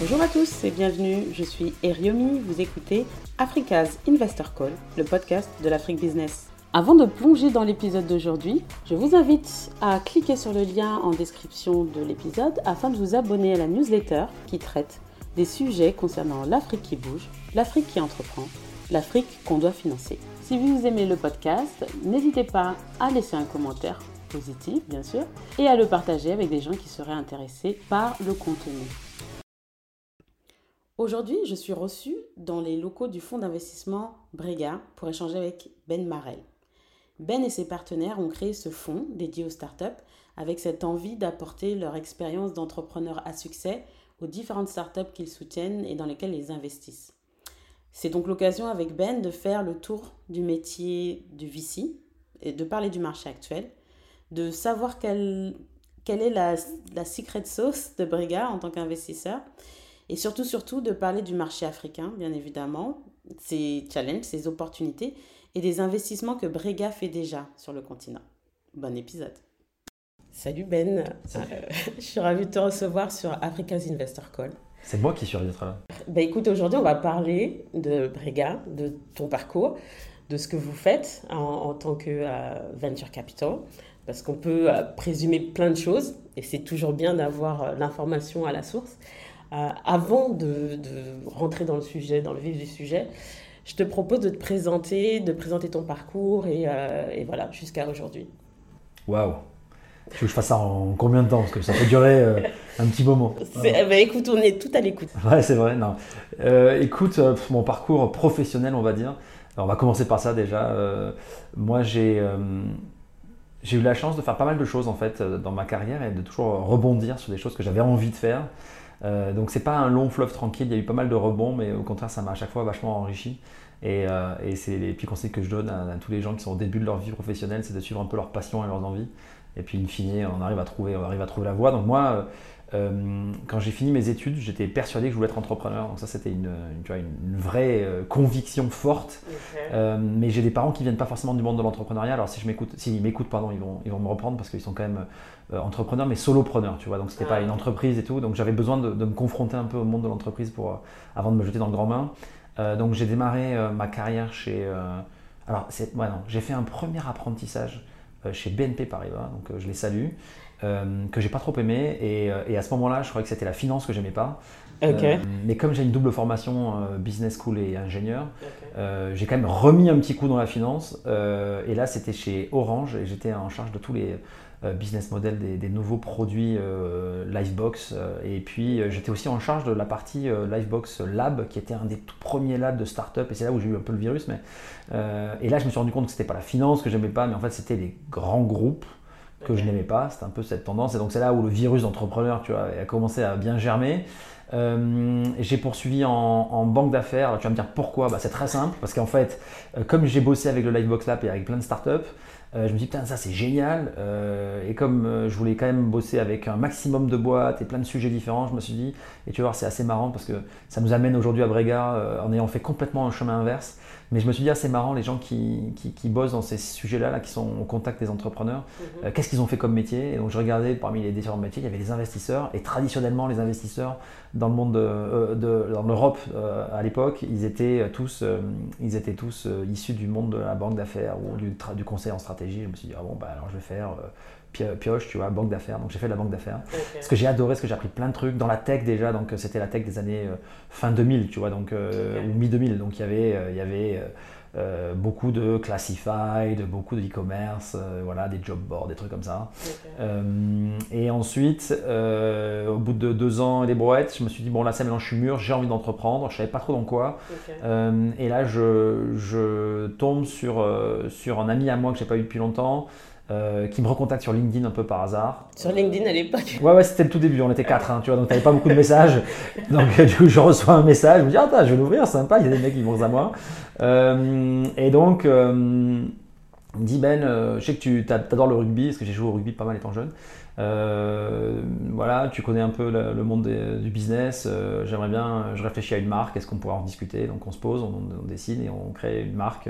Bonjour à tous et bienvenue, je suis Eriomi, vous écoutez Africa's Investor Call, le podcast de l'Afrique Business. Avant de plonger dans l'épisode d'aujourd'hui, je vous invite à cliquer sur le lien en description de l'épisode afin de vous abonner à la newsletter qui traite des sujets concernant l'Afrique qui bouge, l'Afrique qui entreprend, l'Afrique qu'on doit financer. Si vous aimez le podcast, n'hésitez pas à laisser un commentaire positif, bien sûr, et à le partager avec des gens qui seraient intéressés par le contenu. Aujourd'hui, je suis reçue dans les locaux du fonds d'investissement Brega pour échanger avec Ben Marel. Ben et ses partenaires ont créé ce fonds dédié aux startups avec cette envie d'apporter leur expérience d'entrepreneurs à succès aux différentes startups qu'ils soutiennent et dans lesquelles ils investissent. C'est donc l'occasion avec Ben de faire le tour du métier du VC et de parler du marché actuel, de savoir quelle, quelle est la, la secret sauce de Brega en tant qu'investisseur et surtout, surtout de parler du marché africain, bien évidemment, ses challenges, ses opportunités et des investissements que Brega fait déjà sur le continent. Bon épisode. Salut Ben, euh, je suis ravie de te recevoir sur Africa's Investor Call. C'est moi qui suis ravi d'être là. Ben écoute, aujourd'hui on va parler de Brega, de ton parcours, de ce que vous faites en, tant que euh, venture capital, parce qu'on peut euh, présumer plein de choses et c'est toujours bien d'avoir l'information à la source. Avant de, de, rentrer dans le sujet, dans le vif du sujet, je te propose de te présenter, de présenter ton parcours et, et voilà, jusqu'à aujourd'hui. Waouh tu veux que je fasse ça en combien de temps? Parce que ça peut durer euh, un petit moment. Bah, écoute, on est tout à l'écoute. Ouais, c'est vrai. Non. Euh, écoute, euh, mon parcours professionnel, on va dire. Alors, on va commencer par ça déjà. moi, j'ai j'ai eu la chance de faire pas mal de choses en fait dans ma carrière et de toujours rebondir sur des choses que j'avais envie de faire. Donc c'est pas un long fleuve tranquille, il y a eu pas mal de rebonds, mais au contraire ça m'a à chaque fois vachement enrichi. Et, et c'est les petits conseils que je donne à, tous les gens qui sont au début de leur vie professionnelle, c'est de suivre un peu leur passion et leurs envies. Et puis, in fine, on arrive à trouver, on arrive à trouver la voie. Donc, moi, euh, quand j'ai fini mes études, j'étais persuadé que je voulais être entrepreneur. Donc, ça, c'était une, une, vraie euh, conviction forte. Euh, mais j'ai des parents qui viennent pas forcément du monde de l'entrepreneuriat. Alors, si je m'écoute, s'ils m'écoutent, pardon, ils vont, ils vont me reprendre parce qu'ils sont quand même entrepreneurs, mais solopreneurs, tu vois. Donc, c'était pas une entreprise et tout. Donc, j'avais besoin de, me confronter un peu au monde de l'entreprise pour, avant de me jeter dans le grand bain. donc, j'ai démarré ma carrière chez. alors, c'est, ouais, j'ai fait un premier apprentissage chez BNP Paribas, donc je les salue, euh, que j'ai pas trop aimé. Et, à ce moment-là, je croyais que c'était la finance que j'aimais pas. mais comme j'ai une double formation business school et ingénieur, j'ai quand même remis un petit coup dans la finance. et là, c'était chez Orange et j'étais en charge de tous les euh, business model des, nouveaux produits euh, Livebox. Euh, et puis j'étais aussi en charge de la partie Livebox Lab, qui était un des tout premiers labs de start-up. Et c'est là où j'ai eu un peu le virus. Mais, et là, je me suis rendu compte que c'était pas la finance que j'aimais pas, mais en fait, c'était les grands groupes que je n'aimais pas. C'était un peu cette tendance. Et donc, c'est là où le virus d'entrepreneur tu vois, a commencé à bien germer. j'ai poursuivi en, banque d'affaires. Tu vas me dire pourquoi? Bah, C'est très simple. Parce qu'en fait, comme j'ai bossé avec le Livebox Lab et avec plein de startups, euh, je me dis, putain, ça c'est génial. Euh, et comme euh, je voulais quand même bosser avec un maximum de boîtes et plein de sujets différents, je me suis dit, et tu vas voir, c'est assez marrant parce que ça nous amène aujourd'hui à Brega en ayant fait complètement un chemin inverse. Mais je me suis dit, ah, c'est marrant, les gens qui, qui, bossent dans ces sujets-là, là, qui sont au contact des entrepreneurs, mhm. qu'est-ce qu'ils ont fait comme métier? Et donc je regardais parmi les différents métiers, il y avait les investisseurs. Et traditionnellement, les investisseurs dans le monde de, de dans l'Europe à l'époque, ils étaient tous, ils étaient tous issus du monde de la banque d'affaires ou du, du conseil en stratégie je me suis dit, ah bon, bah, alors je vais faire euh, pioche, tu vois, banque d'affaires. Donc j'ai fait de la banque d'affaires. Ce que j'ai adoré, ce que j'ai appris plein de trucs dans la tech déjà. Donc c'était la tech des années euh, fin 2000, tu vois, donc, euh, ou mi-2000. Donc il y avait, il y avait beaucoup de classified, beaucoup de e-commerce, voilà, des job boards, des trucs comme ça. et ensuite, au bout de deux ans et des brouettes, je me suis dit, bon là, c'est maintenant je suis mûr, j'ai envie d'entreprendre, je savais pas trop dans quoi. et là, je, je tombe sur, sur un ami à moi que j'ai pas eu depuis longtemps. Euh, qui me recontacte sur LinkedIn un peu par hasard. Sur LinkedIn à l'époque Ouais, ouais, c'était le tout début, on était quatre, hein, tu vois, donc t'avais pas beaucoup de messages. Donc du coup, je reçois un message, je me dis, ah, je vais l'ouvrir, sympa, il y a des mecs qui vont à moi. Euh, et donc, euh, il me dit, Ben, je sais que tu adores le rugby, parce que j'ai joué au rugby pas mal étant jeune. voilà, tu connais un peu le, monde du business. J'aimerais bien, je réfléchis à une marque. Est-ce qu'on pourrait en discuter? Donc on se pose, on, on, dessine et on crée une marque.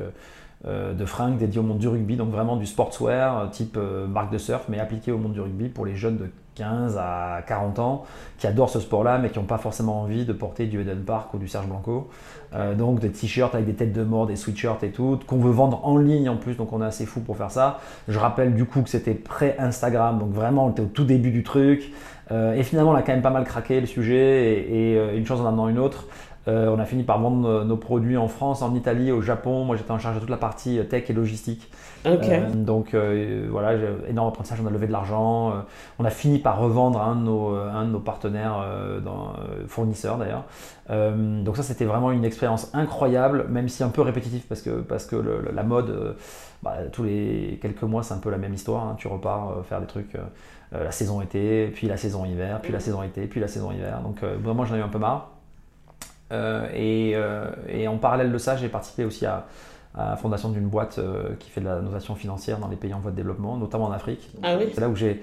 De fringues dédiées au monde du rugby, donc vraiment du sportswear type marque de surf, mais appliqué au monde du rugby pour les jeunes de 15 à 40 ans qui adorent ce sport-là mais qui n'ont pas forcément envie de porter du Eden Park ou du Serge Blanco. Euh, donc des t-shirts avec des têtes de mort, des sweatshirts et tout, qu'on veut vendre en ligne en plus, donc on est assez fou pour faire ça. Je rappelle du coup que c'était pré-Instagram, donc vraiment on était au tout début du truc. Euh, et finalement on a quand même pas mal craqué le sujet et, euh, une chose en amenant une autre. On a fini par vendre nos produits en France, en Italie, au Japon. Moi j'étais en charge de toute la partie tech et logistique. Euh, donc euh, voilà, énorme apprentissage, on a levé de l'argent. Euh, on a fini par revendre un de nos, un de nos partenaires, dans, fournisseurs d'ailleurs. donc ça, c'était vraiment une expérience incroyable, même si un peu répétitif parce que, parce que la mode, bah, tous les quelques mois, c'est un peu la même histoire. Hein. Tu repars faire des trucs. la saison été, puis la saison hiver, puis la saison été, puis la saison hiver. Donc moi j'en ai eu un peu marre. Et, et, en parallèle de ça, j'ai participé aussi à, à la fondation d'une boîte euh, qui fait de la notation financière dans les pays en voie de développement, notamment en Afrique. Ah oui. C'est là où j'ai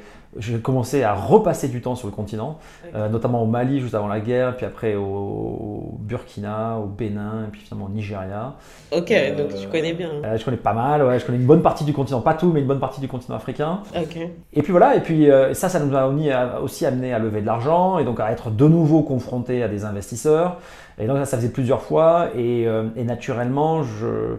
commencé à repasser du temps sur le continent, euh, notamment au Mali juste avant la guerre, puis après au, Burkina, au Bénin, et puis finalement au Nigeria. Ok, euh, donc tu connais bien. je connais pas mal, ouais, je connais une bonne partie du continent, pas tout, mais une bonne partie du continent africain. Ok. Et puis voilà, et puis ça, ça nous a aussi amené à lever de l'argent et donc à être de nouveau confronté à des investisseurs. Et donc ça, ça faisait plusieurs fois, et, et naturellement, je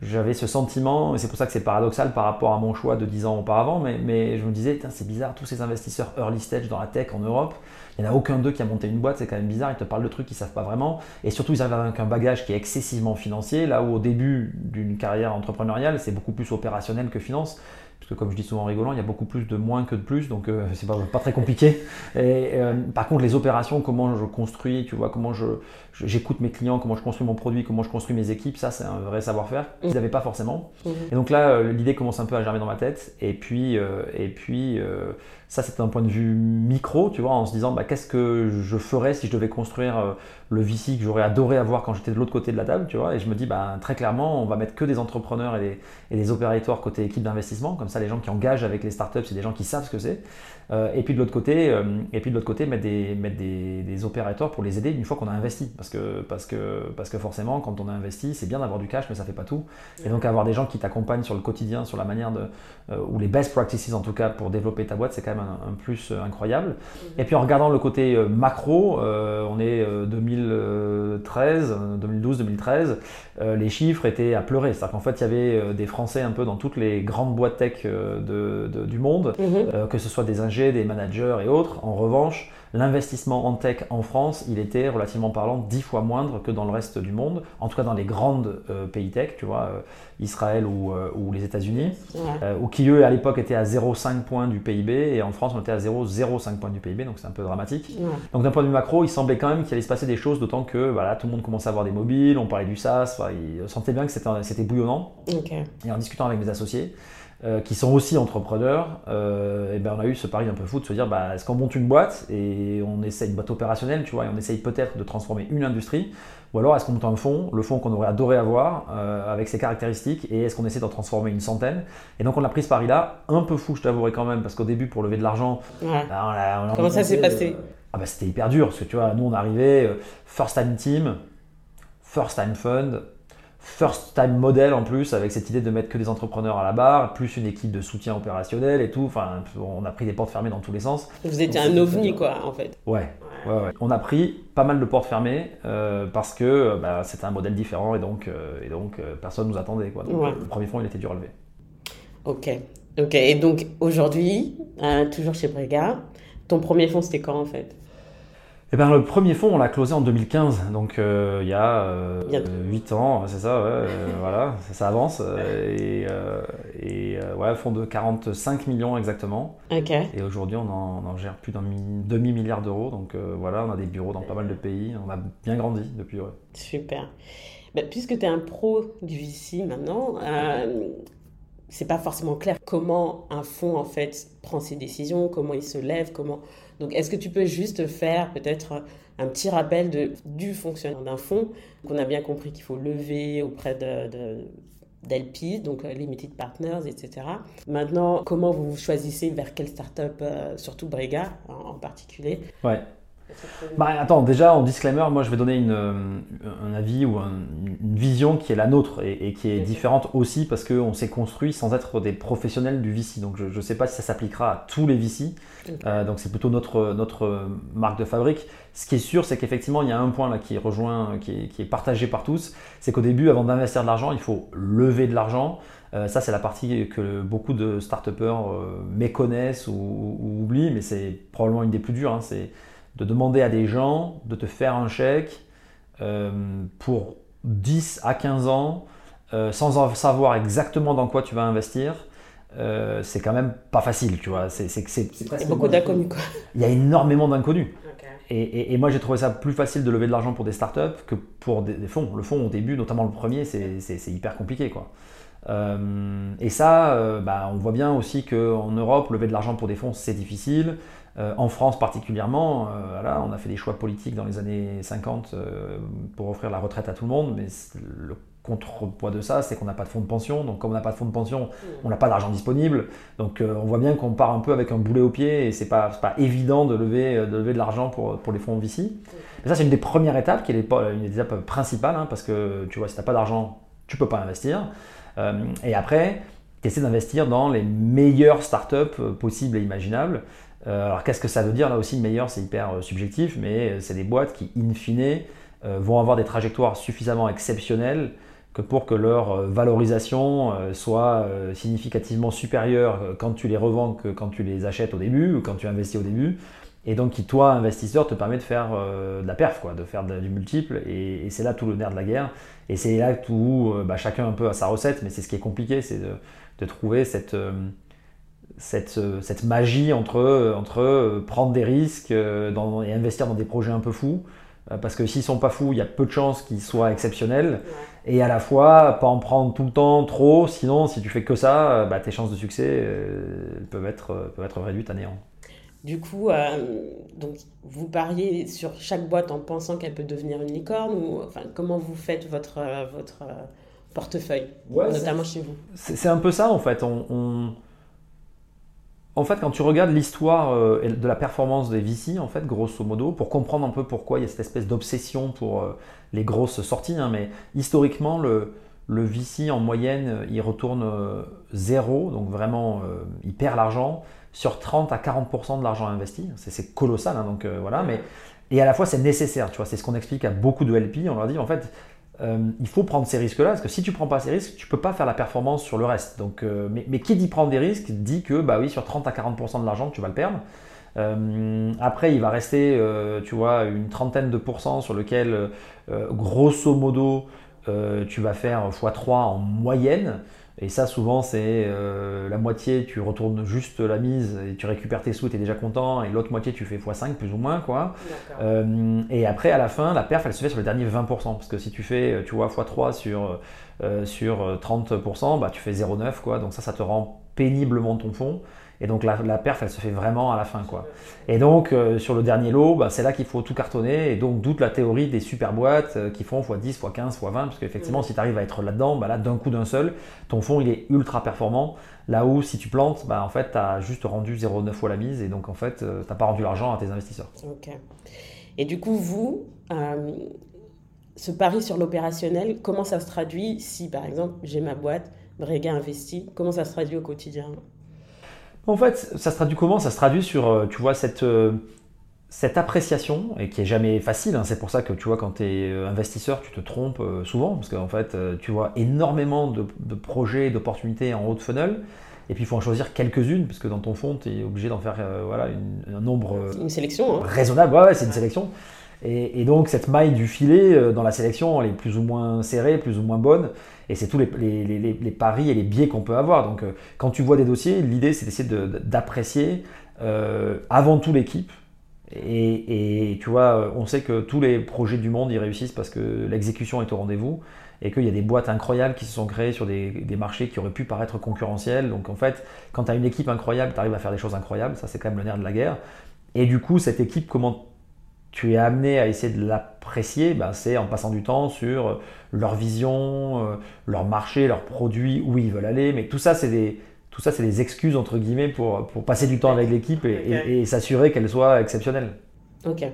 j'avais ce sentiment, et c'est pour ça que c'est paradoxal par rapport à mon choix de 10 ans auparavant, mais, je me disais, c'est bizarre, tous ces investisseurs early stage dans la tech en Europe, il n'y en a aucun d'eux qui a monté une boîte, c'est quand même bizarre, ils te parlent de trucs qu'ils ne savent pas vraiment, et surtout ils arrivent avec un bagage qui est excessivement financier, là où au début d'une carrière entrepreneuriale, c'est beaucoup plus opérationnel que finance, que comme je dis souvent en rigolant, il y a beaucoup plus de moins que de plus, donc euh, c'est pas, pas, très compliqué. Et, euh, par contre, les opérations, comment je construis, tu vois, comment je, j'écoute mes clients, comment je construis mon produit, comment je construis mes équipes, ça c'est un vrai savoir-faire qu'ils n'avaient pas forcément. Mhm. Et donc là, euh, l'idée commence un peu à germer dans ma tête. Et puis, et puis ça c'est un point de vue micro, tu vois, en se disant bah, qu'est-ce que je ferais si je devais construire le VC que j'aurais adoré avoir quand j'étais de l'autre côté de la table, tu vois. Et je me dis, bah, très clairement, on va mettre que des entrepreneurs et des, et des opérateurs côté équipe d'investissement. Comme ça, les gens qui engagent avec les startups, c'est des gens qui savent ce que c'est. Euh, et puis de l'autre côté, euh, et puis de l'autre côté, mettre des, mettre des, des, opérateurs pour les aider une fois qu'on a investi. Parce que, parce que, parce que forcément, quand on a investi, c'est bien d'avoir du cash, mais ça fait pas tout. Et donc avoir des gens qui t'accompagnent sur le quotidien, sur la manière de, euh, ou les best practices en tout cas pour développer ta boîte, c'est quand même un, plus incroyable. Et puis en regardant le côté macro, on est 2013, 2012, 2013, les chiffres étaient à pleurer. C'est-à-dire qu'en fait, il y avait des Français un peu dans toutes les grandes boîtes tech de, du monde, mhm. que ce soit des ingénieurs des managers et autres. En revanche, l'investissement en tech en France, il était relativement parlant dix fois moindre que dans le reste du monde, en tout cas dans les grandes euh, pays tech, tu vois, euh, Israël ou, euh, ou les États-Unis, ou qui eux à l'époque étaient à 0,5 points du PIB et en France on était à 0,05 points du PIB, donc c'est un peu dramatique. Donc d'un point de vue macro, il semblait quand même qu'il allait se passer des choses, d'autant que voilà, tout le monde commençait à avoir des mobiles, on parlait du SaaS, il sentait bien que c'était bouillonnant. Et en discutant avec mes associés, euh, qui sont aussi entrepreneurs, euh, et ben on a eu ce pari un peu fou de se dire bah, est-ce qu'on monte une boîte et on essaye une boîte opérationnelle, tu vois, et on essaye peut-être de transformer une industrie, ou alors est-ce qu'on monte un fonds, le fonds qu'on aurait adoré avoir euh, avec ses caractéristiques, et est-ce qu'on essaie d'en transformer une centaine? Et donc on a pris ce pari-là, un peu fou, je t'avouerai quand même, parce qu'au début pour lever de l'argent, bah, comment ça s'est passé? ah bah, c'était hyper dur parce que tu vois, nous on arrivait first time team, first time fund, first time model en plus, avec cette idée de mettre que des entrepreneurs à la barre, plus une équipe de soutien opérationnel et tout. Enfin, on a pris des portes fermées dans tous les sens. Vous étiez un ovni, quoi, en fait. Ouais. Ouais, ouais. On a pris pas mal de portes fermées euh, parce que euh, bah, c'était un modèle différent et donc, euh, et donc personne ne nous attendait. Quoi. le premier fonds, il était dur à lever. Ok. Ok. Et donc aujourd'hui, toujours chez Brega, ton premier fonds, c'était quand en fait? Eh ben, le premier fonds, on l'a closé en 2015, donc euh, il y a euh, 8 ans, c'est ça, ouais, euh, voilà, ça, avance. Euh, et, et ouais, fonds de 45 millions exactement. Et aujourd'hui, on, en, gère plus d'un demi-milliard d'euros, donc voilà, on a des bureaux dans pas mal de pays, on a bien grandi depuis. Ouais. Super. Ben, puisque tu es un pro du VC maintenant, c'est pas forcément clair comment un fonds en fait prend ses décisions, comment il se lève, comment donc, est-ce que tu peux juste faire peut-être un petit rappel de, du fonctionnement d'un fonds qu'on a bien compris qu'il faut lever auprès de, d'LP, donc Limited Partners, etc. Maintenant, comment vous choisissez vers quelle startup, surtout Brega en, en particulier? Ouais. Bah, attends, déjà en disclaimer, moi je vais donner une, euh, un avis ou une vision qui est la nôtre et, qui est différente aussi parce qu'on s'est construit sans être des professionnels du VC. Donc je ne sais pas si ça s'appliquera à tous les VC. Euh, donc c'est plutôt notre, notre marque de fabrique. Ce qui est sûr, c'est qu'effectivement, il y a un point là qui rejoint, qui est, qui est partagé par tous, c'est qu'au début, avant d'investir de l'argent, il faut lever de l'argent. Euh, ça, c'est la partie que beaucoup de start méconnaissent ou, ou, oublient, mais c'est probablement une des plus dures. Hein. c'est de demander à des gens de te faire un chèque euh, pour 10 à 15 ans euh, sans savoir exactement dans quoi tu vas investir. Euh, c'est quand même pas facile, tu vois. C'est, Il y a beaucoup d'inconnus, quoi. Il y a énormément d'inconnus. Et, moi, j'ai trouvé ça plus facile de lever de l'argent pour des startups que pour des, fonds. Le fonds, au début, notamment le premier, c'est, hyper compliqué, quoi. et ça, bah, on voit bien aussi qu'en Europe, lever de l'argent pour des fonds, c'est difficile. Euh, en France particulièrement, euh, on a fait des choix politiques dans les années 50 euh, pour offrir la retraite à tout le monde, mais le contrepoids de ça, c'est qu'on n'a pas de fonds de pension. Donc, comme on n'a pas de fonds de pension, mmh. on n'a pas d'argent disponible. Donc, on voit bien qu'on part un peu avec un boulet au pied et c'est pas, pas évident de lever de, lever de l'argent pour, pour les fonds VC. Mmh. Mais ça, c'est une des premières étapes, qui est une des étapes principales, hein, parce que tu vois, si tu n'as pas d'argent, tu peux pas investir. et après, tu essaies d'investir dans les meilleures startups possibles et imaginables. Euh, alors qu'est-ce que ça veut dire là aussi meilleur c'est hyper euh, subjectif mais euh, c'est des boîtes qui in fine vont avoir des trajectoires suffisamment exceptionnelles que pour que leur valorisation soit significativement supérieure quand tu les revends que quand tu les achètes au début ou quand tu investis au début. Et donc qui toi investisseur te permet de faire de la perf quoi, de faire du multiple. Et, c'est là tout le nerf de la guerre. Et c'est là tout bah, chacun un peu a sa recette mais c'est ce qui est compliqué c'est de, trouver cette cette, euh, cette, magie entre, entre euh, prendre des risques euh, dans, et investir dans des projets un peu fous. Parce que s'ils sont pas fous, il y a peu de chances qu'ils soient exceptionnels. Et à la fois, pas en prendre tout le temps trop, sinon si tu fais que ça, bah, tes chances de succès peuvent, être, peuvent être réduites à néant. Du coup, donc, vous pariez sur chaque boîte en pensant qu'elle peut devenir une licorne ou enfin, comment vous faites votre, votre portefeuille, notamment chez vous? C'est un peu ça en fait. on en fait, quand tu regardes l'histoire euh, de la performance des VC, en fait, grosso modo, pour comprendre un peu pourquoi il y a cette espèce d'obsession pour euh, les grosses sorties, hein, mais historiquement, le, le VC en moyenne, il retourne euh, zéro, donc vraiment, il perd l'argent sur 30 à 40% de l'argent investi. C'est colossal, hein, donc voilà. Mais, et à la fois, c'est nécessaire, tu vois. C'est ce qu'on explique à beaucoup de LP. On leur dit, en fait, euh, il faut prendre ces risques-là, parce que si tu ne prends pas ces risques, tu ne peux pas faire la performance sur le reste. Donc, euh, mais, qui dit prendre des risques dit que bah oui, sur 30 à 40% de l'argent, tu vas le perdre. Euh, après, il va rester, tu vois, une trentaine de pourcents sur lequel, grosso modo, tu vas faire x3 en moyenne. Et ça, souvent, c'est euh, la moitié, tu retournes juste la mise et tu récupères tes sous, tu es déjà content, et l'autre moitié, tu fais x5 plus ou moins. quoi. Euh, et après, à la fin, la perf, elle se fait sur le dernier 20%. Parce que si tu fais, tu vois, x3 sur, euh, sur 30%, bah, tu fais 0,9. quoi. Donc ça, ça te rend péniblement ton fond. Et donc la, perf, elle se fait vraiment à la fin. Quoi. Et donc euh, sur le dernier lot, bah, c'est là qu'il faut tout cartonner. Et donc doute la théorie des super boîtes euh, qui font x10, x15, x20. Parce qu'effectivement, si tu arrives à être là-dedans, bah, là, d'un coup d'un seul, ton fonds il est ultra performant. Là où si tu plantes, bah, en fait, tu as juste rendu 0,9 fois la mise. Et donc en fait, euh, tu n'as pas rendu l'argent à tes investisseurs. Ok. Et du coup, vous, ce pari sur l'opérationnel, comment ça se traduit si par exemple j'ai ma boîte, Brega investi, comment ça se traduit au quotidien? En fait, ça se traduit comment? Ça se traduit sur, euh, tu vois, cette, euh, cette appréciation, et qui est jamais facile. Hein. c'est pour ça que, tu vois, quand tu es euh, investisseur, tu te trompes souvent, parce qu'en fait, tu vois énormément de, de projets, d'opportunités en haut de funnel. Et puis il faut en choisir quelques-unes, parce que dans ton fond, tu es obligé d'en faire voilà, un nombre une sélection, hein. raisonnable. Ouais, c'est une sélection. Et, donc cette maille du filet dans la sélection, elle est plus ou moins serrée, plus ou moins bonne. Et c'est tous les, paris et les biais qu'on peut avoir. Donc, euh, quand tu vois des dossiers, l'idée, c'est d'essayer d'apprécier euh, avant tout l'équipe. Et, tu vois, on sait que tous les projets du monde, ils réussissent parce que l'exécution est au rendez-vous et qu'il y a des boîtes incroyables qui se sont créées sur des, marchés qui auraient pu paraître concurrentiels. Donc, en fait, quand tu as une équipe incroyable, tu arrives à faire des choses incroyables. Ça, c'est quand même le nerf de la guerre. Et du coup, cette équipe, comment tu es amené à essayer de l'apprécier apprécier, bah, c'est en passant du temps sur leur vision, leur marché, leurs produits, où ils veulent aller. Mais tout ça, c'est des, tout ça, c'est des excuses entre guillemets pour, pour passer du temps avec l'équipe et, et s'assurer qu'elle soit exceptionnelle. Ok.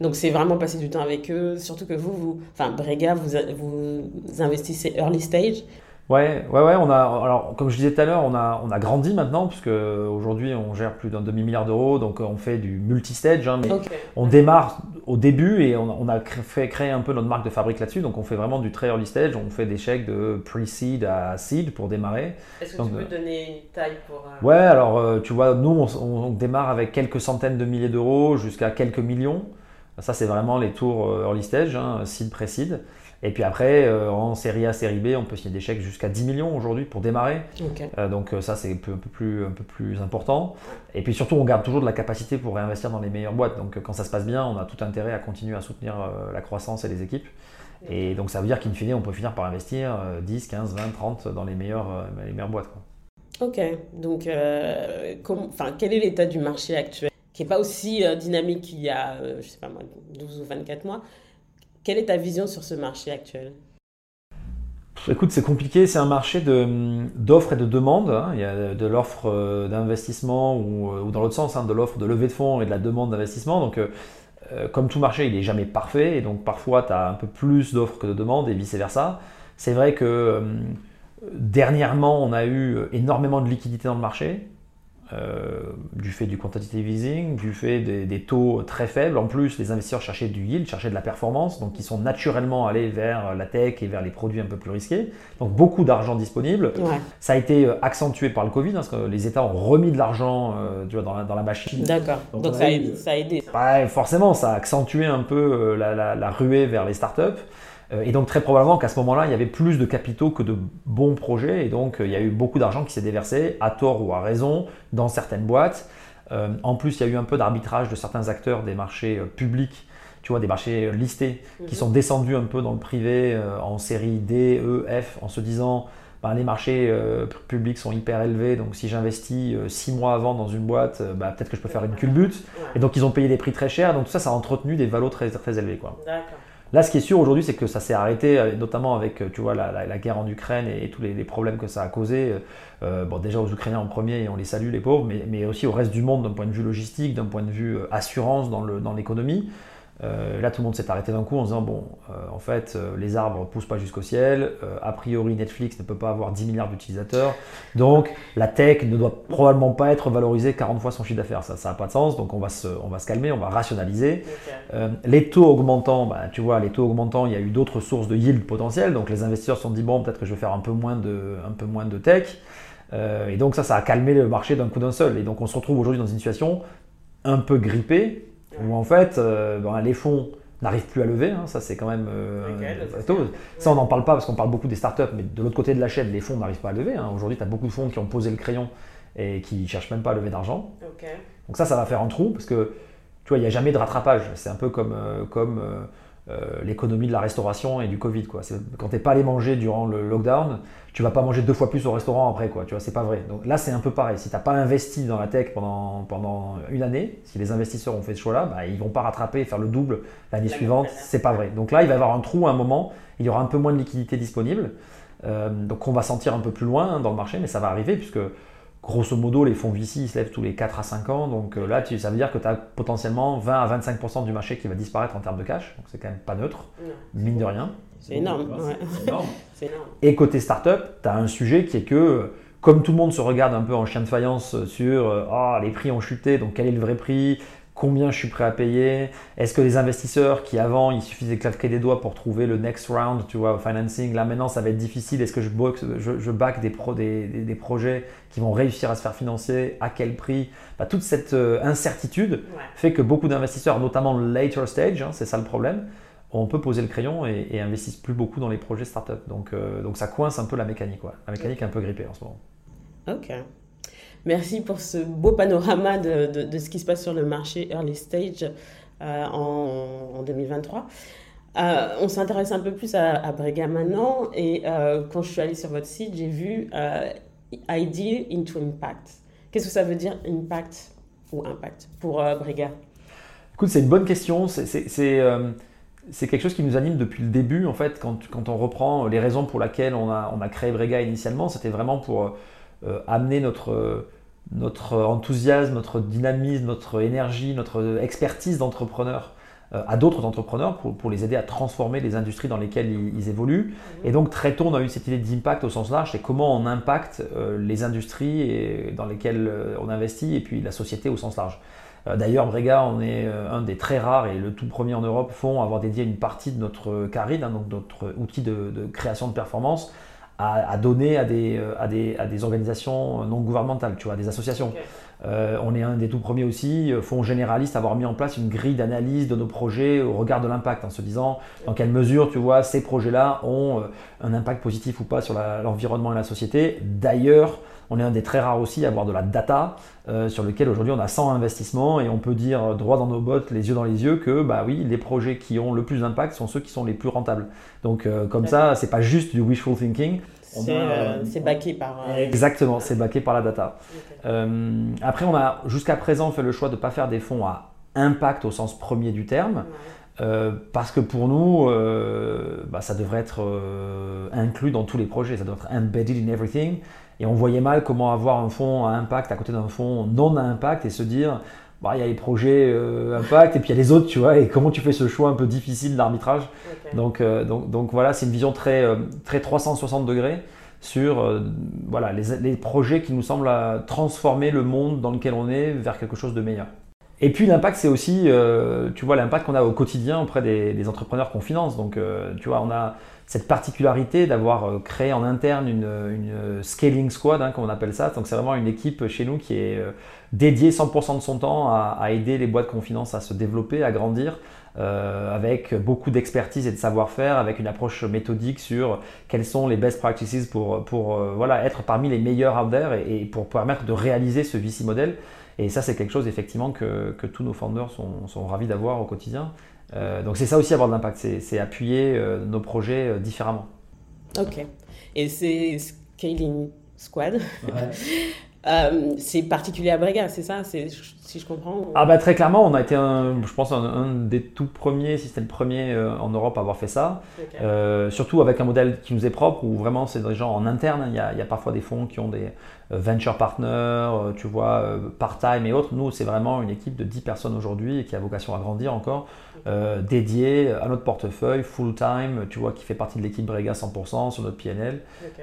Donc c'est vraiment passer du temps avec eux, surtout que vous, vous enfin Brega, vous, vous investissez early stage. Ouais, ouais, ouais. On a, alors, comme je disais tout à l'heure, on a, on a grandi maintenant, puisque aujourd'hui, on gère plus d'un demi-milliard d'euros, donc on fait du multi-stage. Hein, mais on démarre au début et on, a fait créer un peu notre marque de fabrique là-dessus. Donc, on fait vraiment du très early stage. On fait des chèques de pre-seed à seed pour démarrer. Est-ce que tu peux euh, donner une taille pour. Euh, ouais, alors, euh, tu vois, nous, on, on, démarre avec quelques centaines de milliers d'euros jusqu'à quelques millions. Ça, c'est vraiment les tours early stage, hein, seed, pre-seed. Et puis après, euh, en série A, série B, on peut signer des chèques jusqu'à 10 millions aujourd'hui pour démarrer. Euh, donc euh, ça, c'est un peu, plus, un peu plus important. Et puis surtout, on garde toujours de la capacité pour réinvestir dans les meilleures boîtes. Donc quand ça se passe bien, on a tout intérêt à continuer à soutenir la croissance et les équipes. Et donc ça veut dire qu'in fine, on peut finir par investir 10, 15, 20, 30 dans les meilleures, les meilleures boîtes. Ok, donc enfin, quel est l'état du marché actuel? Qui n'est pas aussi dynamique qu'il y a, je sais pas moi, 12 ou 24 mois quelle est ta vision sur ce marché actuel? Écoute, c'est compliqué, c'est un marché d'offres et de demandes. Hein. Il y a de l'offre euh, d'investissement ou, euh, ou, dans l'autre sens, hein, de l'offre de levée de fonds et de la demande d'investissement. Donc, euh, comme tout marché, il n'est jamais parfait et donc parfois tu as un peu plus d'offres que de demandes et vice-versa. C'est vrai que dernièrement, on a eu énormément de liquidités dans le marché. Euh, du fait du quantitative easing, du fait des, taux très faibles. En plus, les investisseurs cherchaient du yield, cherchaient de la performance, donc ils sont naturellement allés vers la tech et vers les produits un peu plus risqués. Donc beaucoup d'argent disponible. Ça a été euh, accentué par le Covid, hein, parce que les États ont remis de l'argent euh, dans, la, dans la machine. D'accord, donc, ça, a aidé, ça, a aidé. forcément, ça a accentué un peu la, la, la ruée vers les startups. Euh, et donc très probablement qu'à ce moment-là, il y avait plus de capitaux que de bons projets. Et donc euh, il y a eu beaucoup d'argent qui s'est déversé, à tort ou à raison, dans certaines boîtes. Euh, en plus, il y a eu un peu d'arbitrage de certains acteurs des marchés publics, tu vois, des marchés listés, qui mhm. sont descendus un peu dans le privé en série D, E, F, en se disant, ben, les marchés publics sont hyper élevés, donc si j'investis six mois avant dans une boîte, ben, peut-être que je peux faire une culbute. Et donc ils ont payé des prix très chers, donc tout ça, ça a entretenu des valos très, très élevés. Quoi. D'accord. Là, ce qui est sûr aujourd'hui, c'est que ça s'est arrêté, euh, notamment avec euh, tu vois, la, guerre en Ukraine et, tous les, problèmes que ça a causé. Euh, bon, déjà aux Ukrainiens en premier, et on les salue, les pauvres, mais, mais aussi au reste du monde d'un point de vue logistique, d'un point de vue assurance dans l'économie. Euh, là, tout le monde s'est arrêté d'un coup en disant bon, euh, en fait, euh, les arbres poussent pas jusqu'au ciel. a priori, Netflix ne peut pas avoir 10 milliards d'utilisateurs. Donc, la tech ne doit probablement pas être valorisée 40 fois son chiffre d'affaires. Ça, ça n'a pas de sens. Donc, on va se, on va se calmer, on va rationaliser. les taux augmentant, bah, tu vois, les taux augmentant, il y a eu d'autres sources de yield potentielles. Donc, les investisseurs se sont dit bon, peut-être que je vais faire un peu moins de, un peu moins de tech. et donc, ça, ça a calmé le marché d'un coup d'un seul. Et donc, on se retrouve aujourd'hui dans une situation un peu grippée où en fait euh, ben, les fonds n'arrivent plus à lever, hein, ça c'est quand même euh, Ça on n'en parle pas parce qu'on parle beaucoup des startups, mais de l'autre côté de la chaîne, les fonds n'arrivent pas à lever. Hein. Aujourd'hui, tu as beaucoup de fonds qui ont posé le crayon et qui ne cherchent même pas à lever d'argent. Donc ça, ça va faire un trou parce que tu vois, il n'y a jamais de rattrapage. C'est un peu comme, euh, l'économie de la restauration et du Covid. Quoi. Quand tu n'es pas allé manger durant le lockdown, tu vas pas manger deux fois plus au restaurant après, quoi. Tu vois, c'est pas vrai. Donc là, c'est un peu pareil. Si tu n'as pas investi dans la tech pendant, pendant une année, si les investisseurs ont fait ce choix-là, bah, ils vont pas rattraper et faire le double l'année suivante. C'est pas vrai. Donc là, il va y avoir un trou à un moment. Il y aura un peu moins de liquidité disponible. Euh, donc on va sentir un peu plus loin hein, dans le marché, mais ça va arriver puisque grosso modo, les fonds VC se lèvent tous les 4 à 5 ans. Donc euh, là, ça veut dire que tu as potentiellement 20 à 25% du marché qui va disparaître en termes de cash. Donc c'est quand même pas neutre, mine de rien. C'est énorme. Et côté startup, tu as un sujet qui est que, comme tout le monde se regarde un peu en chien de faïence sur euh, ah, les prix ont chuté, donc quel est le vrai prix? Combien je suis prêt à payer Est-ce que les investisseurs qui avant, il suffisait de claquer des doigts pour trouver le next round, tu vois, financing, là maintenant ça va être difficile. Est-ce que je, je, je back des, pro, des, des, projets qui vont réussir à se faire financer? À quel prix? Bah, Toute cette euh, incertitude fait que beaucoup d'investisseurs, notamment later stage, hein, c'est ça le problème, on peut poser le crayon et, investissent plus beaucoup dans les projets startup. Donc, euh, donc ça coince un peu la mécanique. La mécanique est un peu grippée en ce moment. Ok. Merci pour ce beau panorama de, de, ce qui se passe sur le marché early stage euh, en, en, 2023. Euh, on s'intéresse un peu plus à, à Brega maintenant et quand je suis allée sur votre site, j'ai vu Ideal into Impact. Qu'est-ce que ça veut dire impact ou impact pour Brega? Écoute, c'est une bonne question. C'est c'est quelque chose qui nous anime depuis le début, en fait, quand, quand on reprend les raisons pour lesquelles on a, on a créé Brega initialement, c'était vraiment pour euh, amener notre, notre enthousiasme, notre dynamisme, notre énergie, notre expertise d'entrepreneur euh, à d'autres entrepreneurs pour, les aider à transformer les industries dans lesquelles ils, évoluent. Et donc très tôt, on a eu cette idée d'impact au sens large, c'est comment on impacte euh, les industries dans lesquelles on investit et puis la société au sens large. Euh, d'ailleurs, Brega, on est euh, un des très rares et le tout premier en Europe font avoir dédié une partie de notre CARID, hein, donc notre outil de, création de performance, à, donner à des, euh, à, des, à des, organisations non gouvernementales, tu vois, à des associations. On est un des tout premiers aussi, fonds généralistes, à avoir mis en place une grille d'analyse de nos projets au regard de l'impact, en se disant dans quelle mesure, tu vois, ces projets-là ont un impact positif ou pas sur l'environnement et la société. D'ailleurs, on est un des très rares aussi à avoir de la data euh, sur lequel aujourd'hui on a 100 investissements et on peut dire droit dans nos bottes, les yeux dans les yeux, que bah oui, les projets qui ont le plus d'impact sont ceux qui sont les plus rentables. Donc euh, comme ça, c'est pas juste du wishful thinking. Euh, c'est backé par. Exactement, c'est backé par la data. après, on a jusqu'à présent fait le choix de ne pas faire des fonds à impact au sens premier du terme. parce que pour nous, bah, ça devrait être inclus dans tous les projets, ça doit être embedded in everything. Et on voyait mal comment avoir un fonds à impact à côté d'un fonds non à impact et se dire, bah, il y a les projets euh, impact et puis il y a les autres, tu vois, et comment tu fais ce choix un peu difficile d'arbitrage. Donc, euh, donc, donc, voilà, c'est une vision très, euh, très 360 degrés sur voilà, les, les, projets qui nous semblent transformer le monde dans lequel on est vers quelque chose de meilleur. Et puis l'impact, c'est aussi, tu vois, l'impact qu'on a au quotidien auprès des, des entrepreneurs qu'on finance. Donc, tu vois, on a cette particularité d'avoir créé en interne une, une scaling squad, hein, comme on appelle ça. Donc c'est vraiment une équipe chez nous qui est dédiée 100% de son temps à, à, aider les boîtes confidences à se développer, à grandir, euh, avec beaucoup d'expertise et de savoir-faire, avec une approche méthodique sur quelles sont les best practices pour, pour euh, voilà, être parmi les meilleurs out there et, et, pour permettre de réaliser ce VC modèle. Et ça, c'est quelque chose effectivement que, que tous nos founders sont, sont ravis d'avoir au quotidien. Euh, donc c'est ça aussi avoir de l'impact, c'est appuyer euh, nos projets euh, différemment. Ok. Et c'est Scaling Squad. c'est particulier à Brega, c'est ça Si je comprends Ah bah très clairement, on a été, un, je pense, un, des tout premiers, si c'était le premier en Europe à avoir fait ça. surtout avec un modèle qui nous est propre, où vraiment c'est des gens en interne. Il y, a, il y, a, parfois des fonds qui ont des venture partners, tu vois, part-time et autres. Nous, c'est vraiment une équipe de 10 personnes aujourd'hui et qui a vocation à grandir encore. Euh, dédié à notre portefeuille, full time, tu vois, qui fait partie de l'équipe Brega 100% sur notre PNL,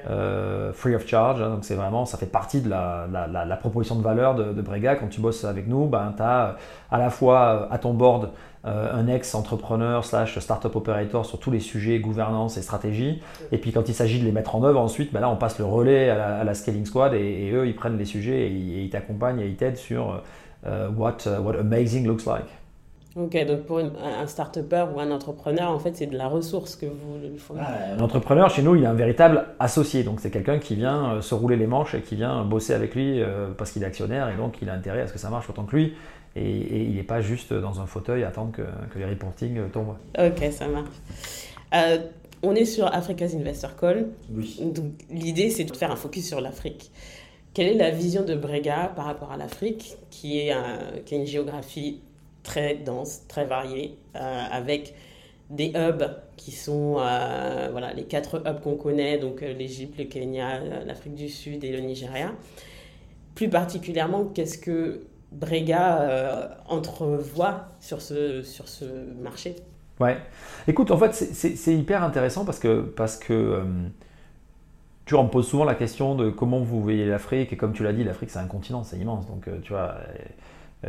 euh, free of charge. Hein, donc c'est vraiment, ça fait partie de la, la, proposition de valeur de, de, Brega. Quand tu bosses avec nous, ben, tu as à la fois à ton board euh, un ex-entrepreneur slash startup operator sur tous les sujets gouvernance et stratégie. Et puis quand il s'agit de les mettre en œuvre ensuite, ben là on passe le relais à la, scaling squad et, eux ils prennent les sujets et, ils t'accompagnent et ils t'aident sur what, what amazing looks like. Ok, donc pour un start-upper ou un entrepreneur, en fait, c'est de la ressource que vous lui fournissez. Ah, L'entrepreneur, chez nous, il est un véritable associé. Donc, c'est quelqu'un qui vient euh, se rouler les manches et qui vient bosser avec lui euh, parce qu'il est actionnaire et donc il a intérêt à ce que ça marche autant que lui. Et, il n'est pas juste dans un fauteuil à attendre que, que les reporting tombent. Ok, ça marche. Euh, on est sur Africa's Investor Call. Oui. Donc, l'idée, c'est de faire un focus sur l'Afrique. Quelle est la vision de Brega par rapport à l'Afrique, qui, est qui est une géographie très dense, très variée, euh, avec des hubs qui sont euh, voilà, les quatre hubs qu'on connaît, donc euh, l'Égypte, le Kenya, l'Afrique du Sud et le Nigeria. Plus particulièrement, qu'est-ce que Brega entrevoit sur ce, sur ce marché? Ouais, écoute, en fait, c'est hyper intéressant parce que, parce que tu vois, on me pose souvent la question de comment vous voyez l'Afrique, et comme tu l'as dit, l'Afrique c'est un continent, c'est immense, donc tu vois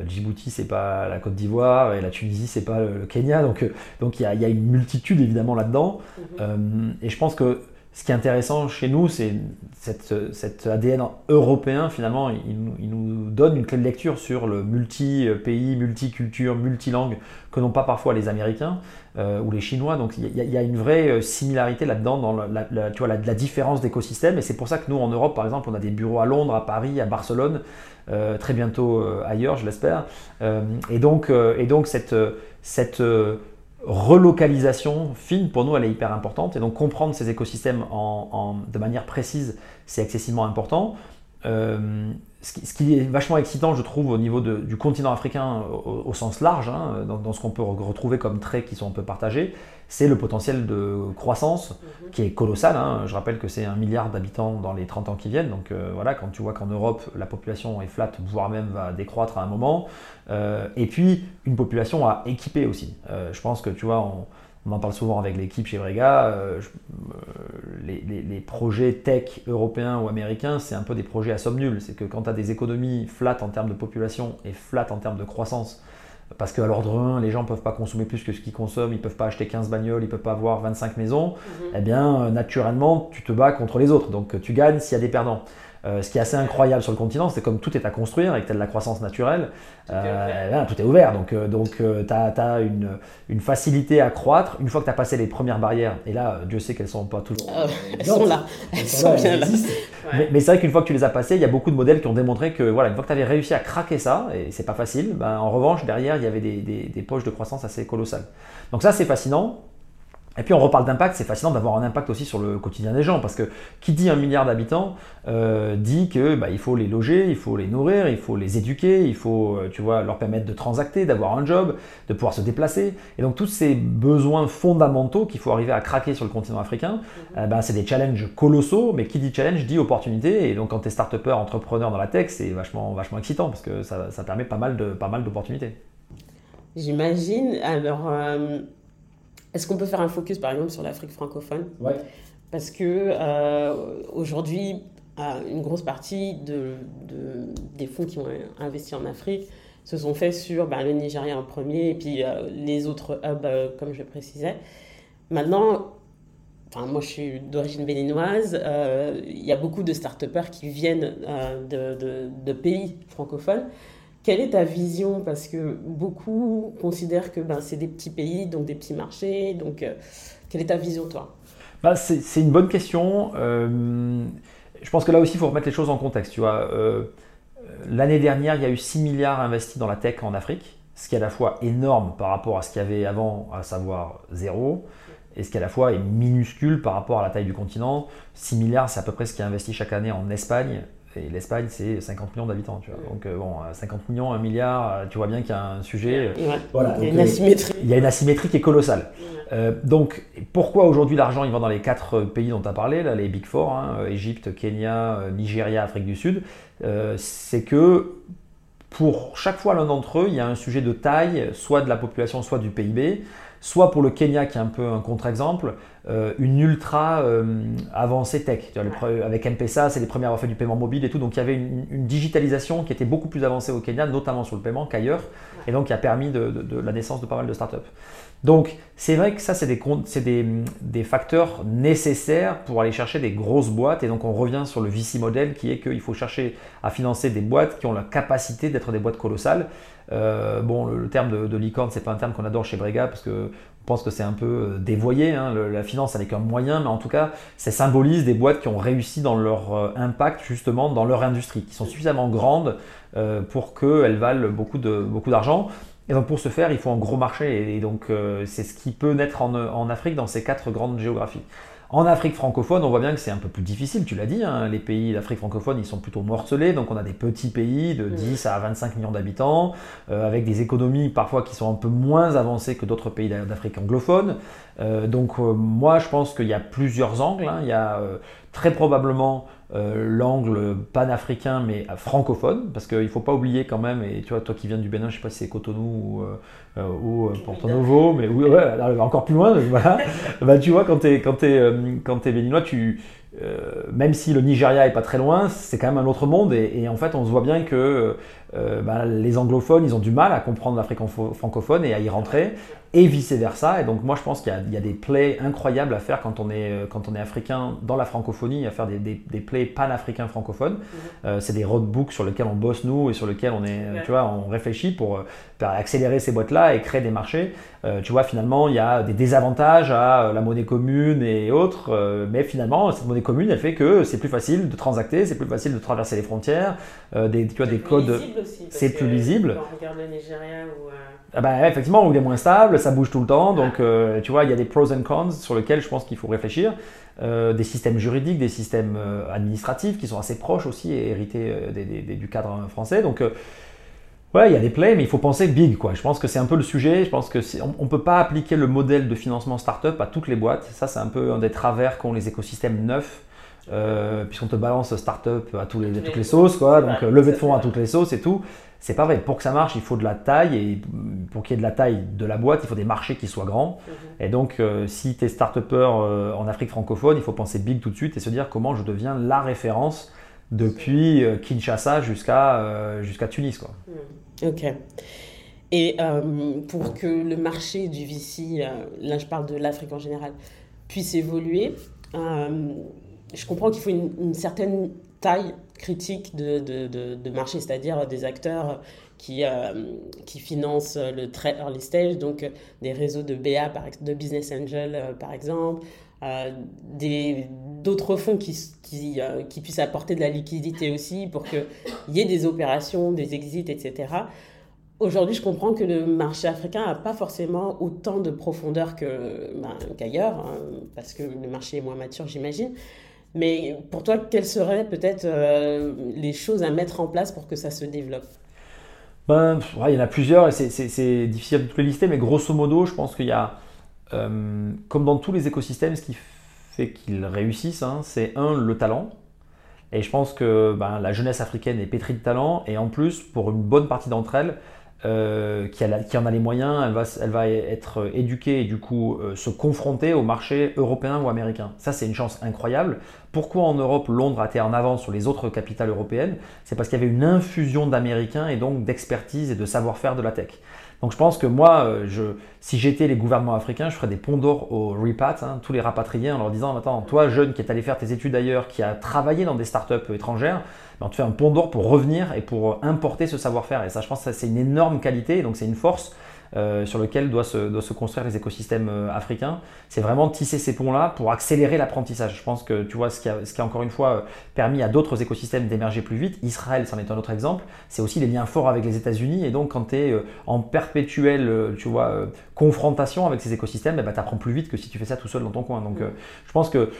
Djibouti, c'est pas la Côte d'Ivoire, et la Tunisie, c'est pas le, Kenya. Donc, euh, donc il y, a, une multitude évidemment là-dedans. Mhm. Euh, et je pense que ce qui est intéressant chez nous, c'est cet ADN européen, finalement, il, nous donne une clé de lecture sur le multi-pays, multiculture, multilangue que n'ont pas parfois les Américains ou les Chinois. Donc il y, a une vraie similarité là-dedans dans la, tu vois, la, différence d'écosystème. Et c'est pour ça que nous, en Europe, par exemple, on a des bureaux à Londres, à Paris, à Barcelone. Euh, très bientôt euh, ailleurs, je l'espère. Euh, et donc, et donc cette, cette relocalisation fine, pour nous, elle est hyper importante. Et donc comprendre ces écosystèmes en, de manière précise, c'est excessivement important. Ce qui, est vachement excitant, je trouve, au niveau du continent africain au, sens large, hein, dans, ce qu'on peut retrouver comme traits qui sont un peu partagés, c'est le potentiel de croissance mhm. qui est colossal. Hein. Je rappelle que c'est un milliard d'habitants dans les 30 ans qui viennent. Donc euh, voilà, quand tu vois qu'en Europe, la population est flat, voire même va décroître à un moment. Euh, et puis, une population à équiper aussi. Euh, je pense que tu vois, on, on en parle souvent avec l'équipe chez Brega, euh, euh, les, projets tech européens ou américains, c'est un peu des projets à somme nulle. C'est que quand tu as des économies flat en termes de population et flat en termes de croissance, parce qu'à l'ordre 1, les gens ne peuvent pas consommer plus que ce qu'ils consomment, ils ne peuvent pas acheter 15 bagnoles, ils ne peuvent pas avoir 25 maisons, mhm. eh bien, euh, naturellement, tu te bats contre les autres. Donc, tu gagnes s'il y a des perdants. Euh, ce qui est assez incroyable sur le continent, c'est comme tout est à construire et que tu as de la croissance naturelle, tout, est, euh, ouvert. Donc, euh, donc tu as, une, une, facilité à croître une fois que tu as passé les premières barrières. Et là, Dieu sait qu'elles ne sont pas toujours. Ah, elles sont là. Elles, sont bien là. Mais, c'est vrai qu'une fois que tu les as passées, il y a beaucoup de modèles qui ont démontré que voilà, une fois que tu avais réussi à craquer ça, et c'est pas facile, ben, en revanche, derrière, il y avait des, des, des poches de croissance assez colossales. Donc ça, c'est fascinant. Et puis on reparle d'impact, c'est fascinant d'avoir un impact aussi sur le quotidien des gens, parce que qui dit un milliard d'habitants euh, dit que bah, il faut les loger, il faut les nourrir, il faut les éduquer, il faut euh, tu vois, leur permettre de transacter, d'avoir un job, de pouvoir se déplacer. Et donc tous ces besoins fondamentaux qu'il faut arriver à craquer sur le continent africain, mhm. euh, bah, c'est des challenges colossaux, mais qui dit challenge dit opportunité. Et donc quand tu es start entrepreneur dans la tech, c'est vachement, vachement excitant, parce que ça, ça permet pas mal d'opportunités. J'imagine. Alors est-ce qu'on peut faire un focus, par exemple, sur l'Afrique francophone? Ouais. Parce que euh, aujourd'hui, une grosse partie de, des fonds qui ont investi en Afrique se sont faits sur ben, le Nigeria en premier et puis euh, les autres hubs, euh, comme je précisais. Maintenant, enfin, moi je suis d'origine béninoise, il y a beaucoup de start-upers qui viennent de, de, pays francophones. Quelle est ta vision? Parce que beaucoup considèrent que ben, c'est des petits pays, donc des petits marchés. Donc, euh, quelle est ta vision, toi? Bah, C'est une bonne question. Euh, je pense que là aussi, il faut remettre les choses en contexte. Euh, l'année dernière, il y a eu 6 milliards investis dans la tech en Afrique, ce qui est à la fois énorme par rapport à ce qu'il y avait avant, à savoir zéro, et ce qui à la fois est minuscule par rapport à la taille du continent. 6 milliards, c'est à peu près ce qui est investi chaque année en Espagne, et l'Espagne, c'est 50 millions d'habitants. Tu vois. Donc, euh, bon, 50 millions, 1 milliard, euh, tu vois bien qu'il y a un sujet. Voilà. Il y a une asymétrie. Il y a une asymétrie qui est colossale. donc, pourquoi aujourd'hui l'argent il va dans les quatre pays dont tu as parlé, là, les Big Four, hein, Égypte, Kenya, Nigeria, Afrique du Sud C'est que pour chaque fois l'un d'entre eux, il y a un sujet de taille, soit de la population, soit du PIB soit pour le Kenya qui est un peu un contre-exemple, euh, une ultra euh, avancée tech. avec M-Pesa, c'est les premiers à avoir fait du paiement mobile et tout, donc il y avait une, digitalisation qui était beaucoup plus avancée au Kenya, notamment sur le paiement qu'ailleurs, et donc qui a permis de, la naissance de pas mal de startups. Donc c'est vrai que ça, c'est des, des, facteurs nécessaires pour aller chercher des grosses boîtes, et donc on revient sur le VC model qui est qu'il faut chercher à financer des boîtes qui ont la capacité d'être des boîtes colossales. Euh, bon, le, terme de, de licorne, c'est pas un terme qu'on adore chez Brega parce que on pense que c'est un peu euh, dévoyé. Hein. la finance, avec un moyen, mais en tout cas, ça symbolise des boîtes qui ont réussi dans leur euh, impact justement dans leur industrie, qui sont suffisamment grandes pour qu'elles valent beaucoup d'argent. Et donc pour ce faire, il faut un gros marché. Et, donc c'est ce qui peut naître en Afrique dans ces quatre grandes géographies. En Afrique francophone, on voit bien que c'est un peu plus difficile, tu l'as dit, hein. les pays d'Afrique francophone, ils sont plutôt morcelés, donc on a des petits pays de 10 à 25 millions d'habitants, euh, avec des économies parfois qui sont un peu moins avancées que d'autres pays d'Afrique anglophone. Euh, donc euh, moi, je pense qu'il y a plusieurs angles. Hein. Il y a très probablement l'angle panafricain mais francophone, parce qu'il ne faut pas oublier quand même, et tu vois, toi qui viens du Bénin, je ne sais pas si c'est Cotonou ou euh, ou euh, Porto Novo, mais oui, ouais, encore plus loin. Voilà. bah, tu vois, quand tu es, quand es, euh, quand es béninois, tu, même si le Nigeria est pas très loin, c'est quand même un autre monde. Et, et, en fait, on se voit bien que bah, les anglophones, ils ont du mal à comprendre l'Afrique francophone et à y rentrer et vice-versa. Et donc moi je pense qu'il y, a des plays incroyables à faire quand on est, euh, quand on est africain dans la francophonie, à faire des, des, des plays pan-africains francophones. Mhm. Euh, c'est des roadbooks sur lesquels on bosse nous et sur lesquels on, est, tu vois, on réfléchit pour, euh, accélérer ces boîtes-là et créer des marchés. tu vois, finalement, il y a des désavantages à la monnaie commune et autres, mais finalement, cette monnaie commune, elle fait que c'est plus facile de transacter, c'est plus facile de traverser les frontières, des, tu vois, des codes... C'est plus lisible. Quand on regarde le Nigeria ou... Ah bah, effectivement, il est moins stable, ça bouge tout le temps. Donc, euh, tu vois, il y a des pros and cons sur lesquels je pense qu'il faut réfléchir. Euh, des systèmes juridiques, des systèmes administratifs qui sont assez proches aussi et hérités du cadre français. Donc, ouais, il y a des plays, mais il faut penser big, quoi. Je pense que c'est un peu le sujet. Je pense que on, ne peut pas appliquer le modèle de financement startup à toutes les boîtes. Ça, c'est un peu un des travers qu'ont les écosystèmes neufs. Puisqu'on te balance startup à, tous les, toutes les sauces, quoi. Donc, levée de fonds à toutes les sauces et tout. C'est pas vrai. Pour que ça marche, il faut de la taille et pour qu'il y ait de la taille de la boîte, il faut des marchés qui soient grands. Mhm. Et donc, euh, si tu es start euh, en Afrique francophone, il faut penser big tout de suite et se dire comment je deviens la référence depuis euh, Kinshasa jusqu'à jusqu'à Tunis. Quoi. Mhm. Ok. Et pour que le marché du VC, là je parle de l'Afrique en général, puisse évoluer, je comprends qu'il faut une certaine taille critique de, marché, c'est-à-dire des acteurs qui, euh, qui financent le très early stage, donc des réseaux de BA, de business angel euh, par exemple, euh, d'autres fonds qui, puissent apporter de la liquidité aussi pour qu'il y ait des opérations, des exits, etc. Aujourd'hui, je comprends que le marché africain n'a pas forcément autant de profondeur ben, qu'ailleurs, hein, parce que le marché est moins mature, j'imagine. Mais pour toi, quelles seraient peut-être euh, les choses à mettre en place pour que ça se développe? Ben, Il y en a plusieurs et c'est difficile de tout les lister, mais grosso modo, je pense qu'il y a, euh, comme dans tous les écosystèmes, ce qui fait qu'ils réussissent, hein, c'est un, le talent. Et je pense que ben, la jeunesse africaine est pétrie de talent et en plus, pour une bonne partie d'entre elles, euh, qui, en a les moyens, elle va, elle va être éduquée et du coup euh, se confronter au marché européen ou américain. Ça, c'est une chance incroyable. Pourquoi en Europe, Londres a été en avance sur les autres capitales européennes? C'est parce qu'il y avait une infusion d'Américains et donc d'expertise et de savoir-faire de la tech. Donc je pense que moi, euh, si j'étais les gouvernements africains, je ferais des ponts d'or aux repat, hein, tous les rapatriés, en leur disant Attends, toi, jeune qui est allé faire tes études ailleurs, qui a travaillé dans des startups étrangères, ben, on te fait un pont d'or pour revenir et pour importer ce savoir-faire. Et ça, je pense que c'est une énorme qualité, donc c'est une force. Euh, sur lequel doivent se, doit se construire les écosystèmes euh, africains. C'est vraiment tisser ces ponts-là pour accélérer l'apprentissage. Je pense que tu vois ce qui a, ce qui a encore une fois euh, permis à d'autres écosystèmes d'émerger plus vite. Israël, c'en est un autre exemple. C'est aussi les liens forts avec les États-Unis. Et donc, quand tu es en perpétuelle tu vois, confrontation avec ces écosystèmes, eh ben, tu apprends plus vite que si tu fais ça tout seul dans ton coin. Donc, je pense que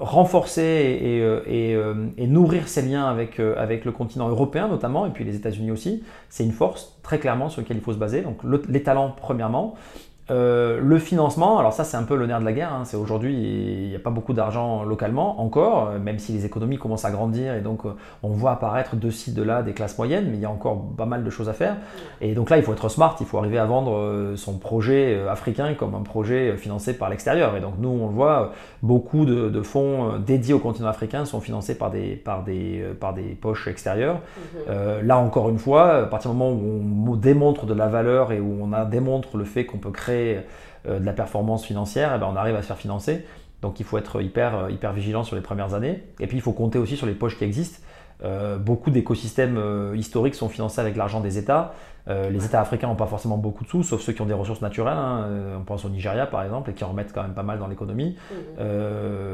renforcer et, et, et, nourrir ces liens avec, avec le continent européen notamment, et puis les États-Unis aussi, c'est une force très clairement sur laquelle il faut se baser. Donc les talents premièrement, euh, le financement, alors ça c'est un peu le nerf de la guerre, hein. c'est aujourd'hui il n'y a pas beaucoup d'argent localement encore, euh, même si les économies commencent à grandir et donc euh, on voit apparaître de ci, de là des classes moyennes, mais il y a encore pas mal de choses à faire. Et donc là il faut être smart, il faut arriver à vendre son projet africain comme un projet financé par l'extérieur. Et donc nous on le voit, beaucoup de, fonds dédiés au continent africain sont financés par des, par des, par des poches extérieures. Mhm. là encore une fois, à partir du moment où on démontre de la valeur et où on a, démontre le fait qu'on peut créer euh, de la performance financière, eh ben on arrive à se faire financer. Donc il faut être hyper, euh, hyper vigilant sur les premières années. Et puis il faut compter aussi sur les poches qui existent. Euh, beaucoup d'écosystèmes historiques sont financés avec l'argent des États. les États africains n'ont pas forcément beaucoup de sous, sauf ceux qui ont des ressources naturelles. Hein. on pense au Nigeria par exemple, et qui en remettent quand même pas mal dans l'économie. Mmh.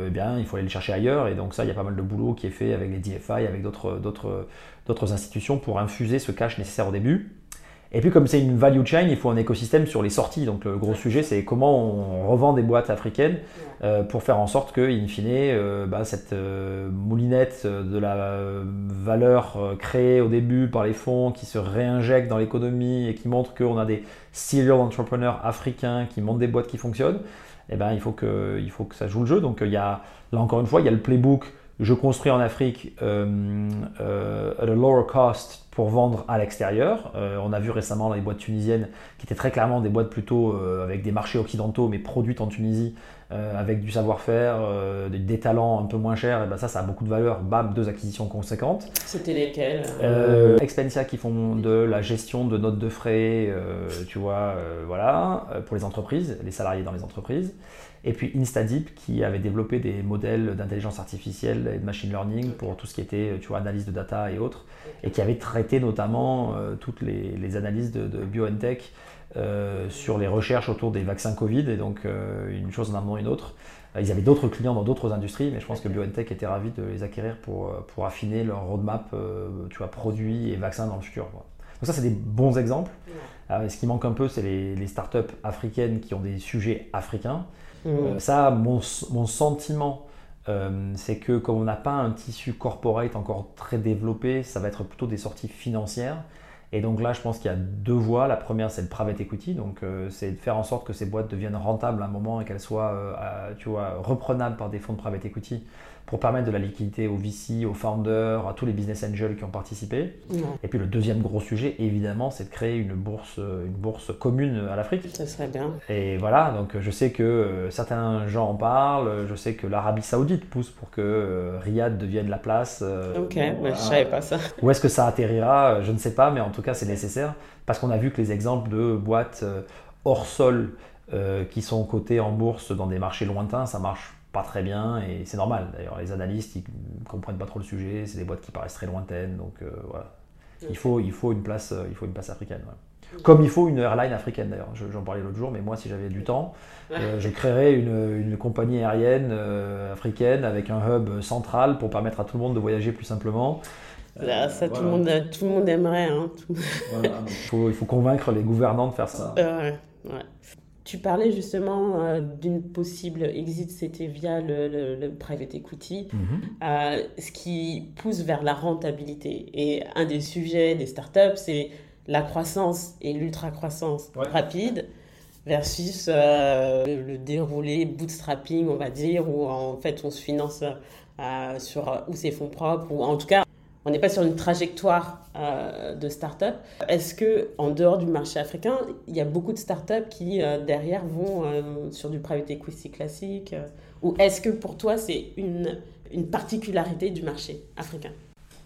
eh bien, il faut aller le chercher ailleurs. Et donc ça, il y a pas mal de boulot qui est fait avec les DFI, avec d'autres institutions pour infuser ce cash nécessaire au début. Et puis comme c'est une value chain, il faut un écosystème sur les sorties. Donc le gros sujet, c'est comment on revend des boîtes africaines euh, pour faire en sorte que, in fine, euh, bah, cette euh, moulinette de la valeur créée au début par les fonds qui se réinjecte dans l'économie et qui montre qu'on a des serial entrepreneurs africains qui montent des boîtes qui fonctionnent, eh ben, il, faut que, il faut que ça joue le jeu. Donc il y a, là encore une fois, il y a le playbook je construis en Afrique at a lower cost pour vendre à l'extérieur. Euh, on a vu récemment les boîtes tunisiennes qui étaient très clairement des boîtes plutôt avec des marchés occidentaux mais produites en Tunisie avec du savoir-faire, des, talents un peu moins chers. Et ben ça, ça a beaucoup de valeur. Bam, deux acquisitions conséquentes. C'était lesquelles Expensia qui font de la gestion de notes de frais, tu vois, voilà, pour les entreprises, les salariés dans les entreprises. Et puis InstaDeep qui avait développé des modèles d'intelligence artificielle et de machine learning pour tout ce qui était tu vois, analyse de data et autres, et qui avait traité notamment euh, toutes les, analyses de, de BioNTech euh, sur les recherches autour des vaccins Covid, et donc euh, une chose en amenant une autre. Ils avaient d'autres clients dans d'autres industries, mais je pense que BioNTech était ravi de les acquérir pour, pour affiner leur roadmap tu vois, produits et vaccins dans le futur. Donc ça, c'est des bons exemples. ce qui manque un peu, c'est les, les, startups africaines qui ont des sujets africains. ça, mon, mon sentiment, c'est que comme on n'a pas un tissu corporate encore très développé, ça va être plutôt des sorties financières. Et donc là, je pense qu'il y a deux voies. La première, c'est le private equity. Donc, euh, c'est de faire en sorte que ces boîtes deviennent rentables à un moment et qu'elles soient euh, tu vois, reprenables par des fonds de private equity pour permettre de la liquidité aux VC, aux founders, à tous les business angels qui ont participé. Et puis le deuxième gros sujet, évidemment, c'est de créer une bourse, une bourse commune à l'Afrique. Ça serait bien. Et voilà, donc je sais que euh, certains gens en parlent, je sais que l'Arabie Saoudite pousse pour que euh, Riyad devienne la place. Euh, ok, mais je savais pas ça. Où est-ce que ça atterrira Je ne sais pas, mais en tout cas, c'est nécessaire parce qu'on a vu que les exemples de boîtes hors sol qui sont cotées en bourse dans des marchés lointains, ça marche pas très bien et c'est normal. D'ailleurs, les analystes, ils comprennent pas trop le sujet, c'est des boîtes qui paraissent très lointaines, donc euh, voilà. Il faut, il, faut une place, euh, il faut une place africaine. Comme il faut une airline africaine d'ailleurs. J'en parlais l'autre jour, mais moi, si j'avais du temps, euh, je créerais une, une compagnie aérienne africaine avec un hub central pour permettre à tout le monde de voyager plus simplement. ça, tout, le monde, tout le monde aimerait. Hein, il, faut, il faut convaincre les gouvernants de faire ça. ouais. Tu parlais justement euh, d'une possible exit, c'était via le, private equity, mhm. euh, ce qui pousse vers la rentabilité. Et un des sujets des startups, c'est la croissance et l'ultra-croissance rapide versus euh, le, déroulé bootstrapping, on va dire, où en fait on se finance sur ou ses fonds propres, ou en tout cas on n'est pas sur une trajectoire euh, de start-up. Est-ce que en dehors du marché africain, il y a beaucoup de start-up qui euh, derrière vont euh, sur du private equity classique Ou est-ce que pour toi c'est une, une particularité du marché africain?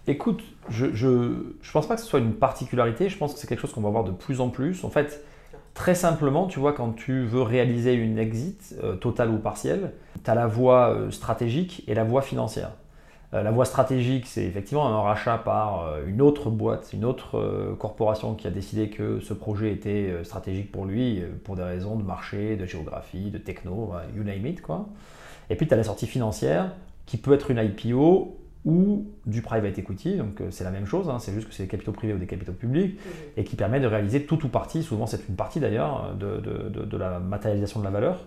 Écoute, je ne pense pas que ce soit une particularité, je pense que c'est quelque chose qu'on va voir de plus en plus. En fait, très simplement, tu vois, quand tu veux réaliser une exit, totale ou partielle, tu as la voie stratégique et la voie financière. Euh, la voie stratégique, c'est effectivement un rachat par euh, une autre boîte, une autre euh, corporation qui a décidé que ce projet était stratégique pour lui pour des raisons de marché, de géographie, de techno, you name it. Quoi. Et puis tu as la sortie financière qui peut être une IPO ou du private equity, donc c'est la même chose, hein, c'est juste que c'est des capitaux privés ou des capitaux publics, et qui permet de réaliser tout ou partie, souvent c'est une partie d'ailleurs, de, la matérialisation de la valeur.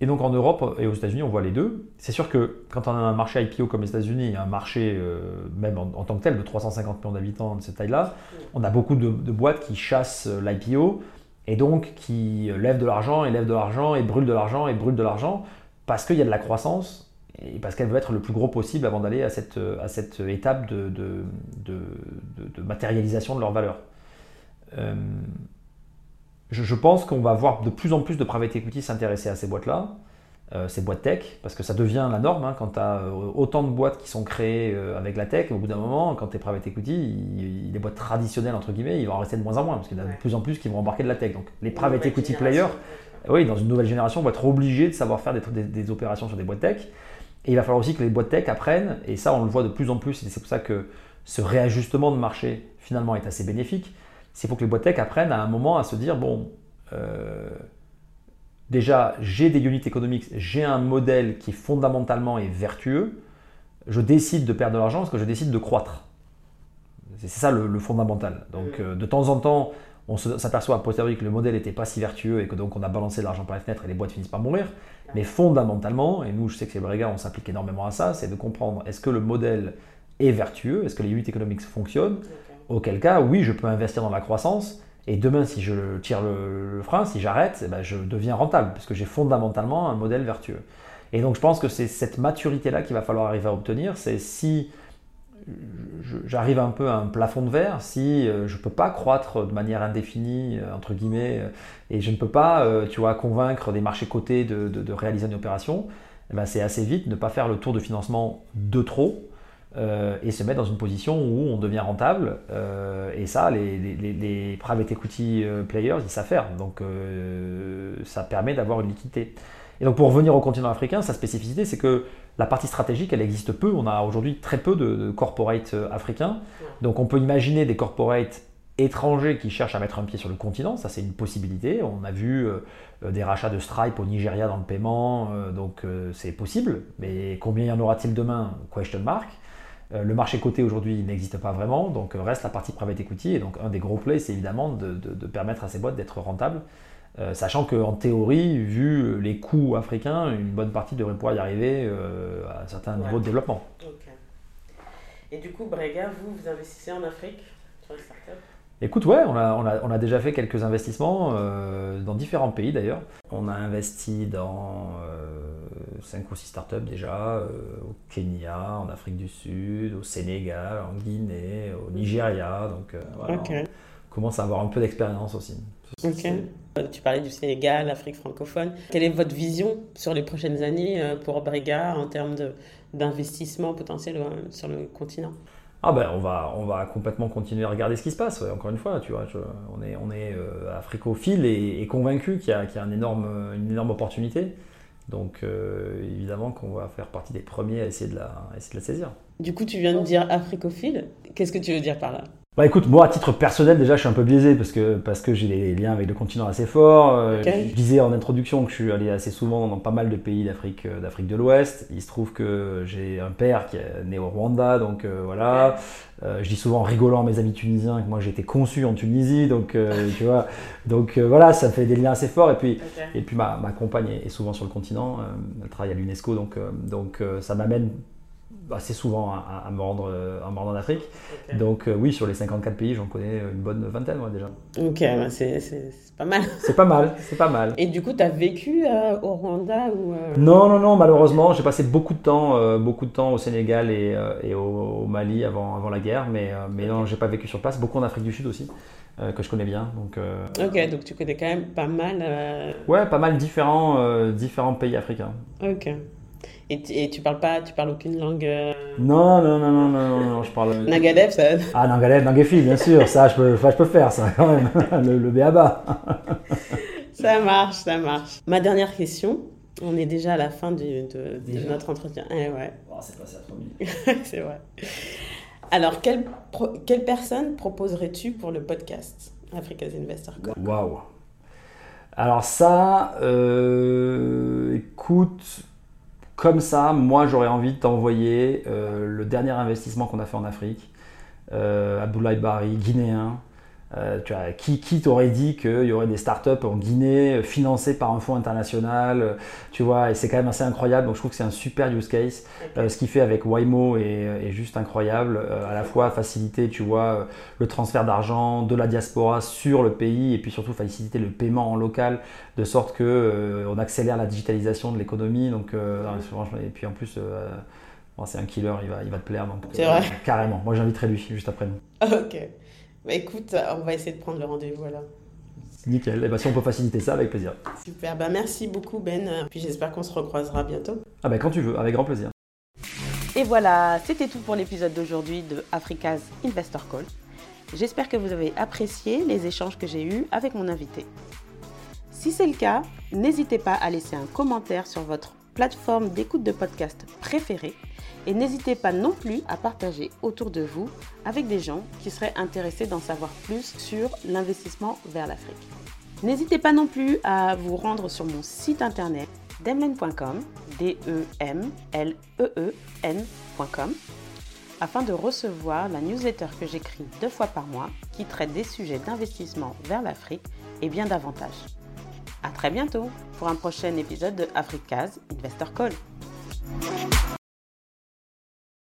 Et donc en Europe et aux États-Unis, on voit les deux. C'est sûr que quand on a un marché IPO comme les États-Unis, un marché euh, même en, tant que tel de 350 millions d'habitants de cette taille-là, on a beaucoup de, boîtes qui chassent euh, l'IPO et donc qui euh, lèvent de l'argent et lèvent de l'argent et brûlent de l'argent et brûlent de l'argent parce qu'il y a de la croissance et parce qu'elles veulent être le plus gros possible avant d'aller à cette, à cette étape de, de, de, matérialisation de leur valeur je, pense qu'on va voir de plus en plus de private equity s'intéresser à ces boîtes-là, euh, ces boîtes tech, parce que ça devient la norme. Hein, quand tu as euh, autant de boîtes qui sont créées euh, avec la tech, au bout d'un moment, quand tu es private equity, les boîtes traditionnelles, entre guillemets, ils vont en rester de moins en moins, parce qu'il y en a de plus en plus qui vont embarquer de la tech. Donc les private equity players, oui, dans une nouvelle génération, vont être obligés de savoir faire des, des, opérations sur des boîtes tech. Et il va falloir aussi que les boîtes tech apprennent, et ça on le voit de plus en plus, et c'est pour ça que ce réajustement de marché finalement est assez bénéfique c'est pour que les boîtes tech apprennent à un moment à se dire bon, euh, déjà j'ai des units économiques, j'ai un modèle qui fondamentalement est vertueux, je décide de perdre de l'argent parce que je décide de croître. C'est ça le, fondamental. Donc euh, de temps en temps, on s'aperçoit à posteriori que le modèle n'était pas si vertueux et que donc on a balancé de l'argent par les fenêtres et les boîtes finissent par mourir. Mais fondamentalement, et nous je sais que chez Brega on s'applique énormément à ça, c'est de comprendre est-ce que le modèle est vertueux, est-ce que les units économiques fonctionnent, Auquel cas, oui, je peux investir dans la croissance. Et demain, si je tire le, frein, si j'arrête, eh ben, je deviens rentable, parce que j'ai fondamentalement un modèle vertueux. Et donc, je pense que c'est cette maturité-là qu'il va falloir arriver à obtenir. C'est si j'arrive un peu à un plafond de verre, si euh, je ne peux pas croître de manière indéfinie, euh, entre guillemets, euh, et je ne peux pas, tu vois, convaincre des marchés cotés de, réaliser une opération, eh ben, c'est assez vite ne pas faire le tour de financement de trop, euh, et se mettre dans une position où on devient rentable. Euh, et ça, les, private equity euh, players, ils savent faire. Donc ça permet d'avoir une liquidité. Et donc pour revenir au continent africain, sa spécificité, c'est que la partie stratégique, elle existe peu. On a aujourd'hui très peu de, de corporates africains. Donc on peut imaginer des corporates étrangers qui cherchent à mettre un pied sur le continent, ça c'est une possibilité. On a vu des rachats de Stripe au Nigeria dans le paiement, donc c'est possible. Mais combien y en aura-t-il demain? Question mark. Euh, le marché coté aujourd'hui n'existe pas vraiment, donc reste la partie private equity. Et donc un des gros plays, c'est évidemment de, permettre à ces boîtes d'être rentables. sachant qu'en théorie, vu les coûts africains, une bonne partie devrait pouvoir y arriver à un certain niveau de développement. Et du coup, Brega, vous, vous investissez en Afrique sur les startups? Écoute, ouais, on a, on a, déjà fait quelques investissements euh, dans différents pays d'ailleurs. On a investi dans 5 euh, ou 6 startups déjà, euh, au Kenya, en Afrique du Sud, au Sénégal, en Guinée, au Nigeria. Donc voilà, on commence à avoir un peu d'expérience aussi. Ok. Tu parlais du Sénégal, l'Afrique francophone. Quelle est votre vision sur les prochaines années pour Brega en termes d'investissement potentiel sur le continent? Ah ben on va, on va complètement continuer à regarder ce qui se passe. Encore une fois, tu vois, on est, on est euh, africophile et, convaincu qu'il y a, y a un énorme, une énorme opportunité. Donc euh, évidemment qu'on va faire partie des premiers à essayer de la, essayer de la saisir. Du coup, tu viens de dire africophile. Qu'est-ce que tu veux dire par là? Bah écoute, moi à titre personnel déjà je suis un peu biaisé parce que, parce que j'ai des liens avec le continent assez forts. Euh, je disais en introduction que je suis allé assez souvent dans pas mal de pays d'Afrique euh, d'Afrique de l'Ouest. Il se trouve que j'ai un père qui est né au Rwanda, donc euh, voilà. je dis souvent en rigolant à mes amis tunisiens que moi j'ai été conçu en Tunisie, donc tu vois. Donc voilà, ça fait des liens assez forts. Et puis, et puis ma, ma compagne est souvent sur le continent, elle travaille à l'UNESCO, donc, donc ça m'amène assez souvent à, me rendre, à me rendre en Afrique. Donc euh, oui, sur les 54 pays, j'en connais une bonne vingtaine moi, déjà. Ok, bah, c'est pas mal. C'est pas mal, c'est pas mal. Et du coup, tu as vécu euh, au Rwanda ou euh? Non, non, non, malheureusement, j'ai passé beaucoup de temps, beaucoup de temps au Sénégal et, et au, Mali avant, avant la guerre, mais, mais non, j'ai pas vécu sur place. Beaucoup en Afrique du Sud aussi. que je connais bien. Donc, ok, donc tu connais quand même pas mal. Ouais, pas mal différents, différents pays africains. Ok. Et, et, tu parles pas, tu parles aucune langue euh, Non, non, non, non, non, non, je parle. Nagadev, ça. Ah, Nagadev, Nangefi, bien sûr, ça, je peux, je peux faire, ça, quand même, le, le béaba. ça marche, ça marche. Ma dernière question, on est déjà à la fin de, de, notre entretien. Eh ouais. Oh, c'est passé à 3 minutes. c'est vrai. Alors, quelle, quelle personne proposerais-tu pour le podcast Africa's Investor Waouh. Alors ça, euh, écoute, comme ça, moi j'aurais envie de t'envoyer euh, le dernier investissement qu'on a fait en Afrique. Euh, Abdoulaye guinéen, euh, tu vois, qui, qui t'aurait dit qu'il y aurait des startups en Guinée euh, financées par un fonds international, euh, tu vois, et c'est quand même assez incroyable. Donc je trouve que c'est un super use case. ce qu'il fait avec Waymo est, juste incroyable. à la fois faciliter, tu vois, le transfert d'argent de la diaspora sur le pays et puis surtout faciliter le paiement en local de sorte que on accélère la digitalisation de l'économie. Donc et puis en plus. c'est un killer, il va, il va te plaire. Donc, carrément. Moi, j'inviterai lui juste après nous. Ok. Bah écoute, on va essayer de prendre le rendez-vous alors. Nickel. Et bah, si on peut faciliter ça, avec plaisir. Super. Bah, merci beaucoup, Ben. Puis j'espère qu'on se recroisera bientôt. Ah, bah, quand tu veux, avec grand plaisir. Et voilà, c'était tout pour l'épisode d'aujourd'hui de Africa's Investor Call. J'espère que vous avez apprécié les échanges que j'ai eus avec mon invité. Si c'est le cas, n'hésitez pas à laisser un commentaire sur votre plateforme d'écoute de podcast préférée et n'hésitez pas non plus à partager autour de vous avec des gens qui seraient intéressés d'en savoir plus sur l'investissement vers l'Afrique. N'hésitez pas non plus à vous rendre sur mon site internet demlen.com, d e m l e e n.com afin de recevoir la newsletter que j'écris deux fois par mois qui traite des sujets d'investissement vers l'Afrique et bien davantage. À très bientôt pour un prochain épisode de Africa's Investor Call.